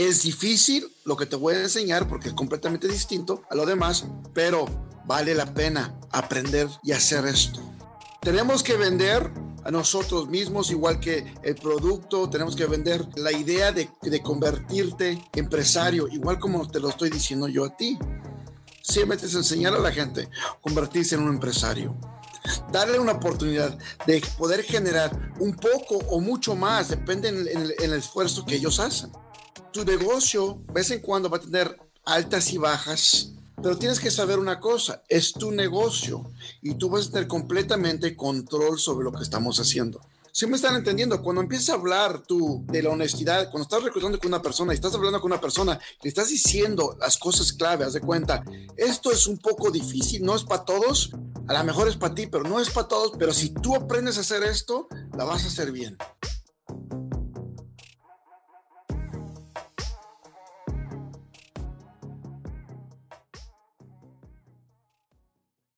Es difícil lo que te voy a enseñar porque es completamente distinto a lo demás, pero vale la pena aprender y hacer esto. Tenemos que vender a nosotros mismos, igual que el producto, tenemos que vender la idea de, de convertirte empresario, igual como te lo estoy diciendo yo a ti. Siempre es enseñar a la gente convertirse en un empresario. Darle una oportunidad de poder generar un poco o mucho más, depende en en el esfuerzo que ellos hacen. Tu negocio, de vez en cuando, va a tener altas y bajas, pero tienes que saber una cosa, es tu negocio y tú vas a tener completamente control sobre lo que estamos haciendo. Si me están entendiendo, cuando empiezas a hablar tú de la honestidad, cuando estás reclutando con una persona y estás hablando con una persona, le estás diciendo las cosas clave, haz de cuenta, esto es un poco difícil, no es para todos, a lo mejor es para ti, pero no es para todos, pero si tú aprendes a hacer esto, la vas a hacer bien.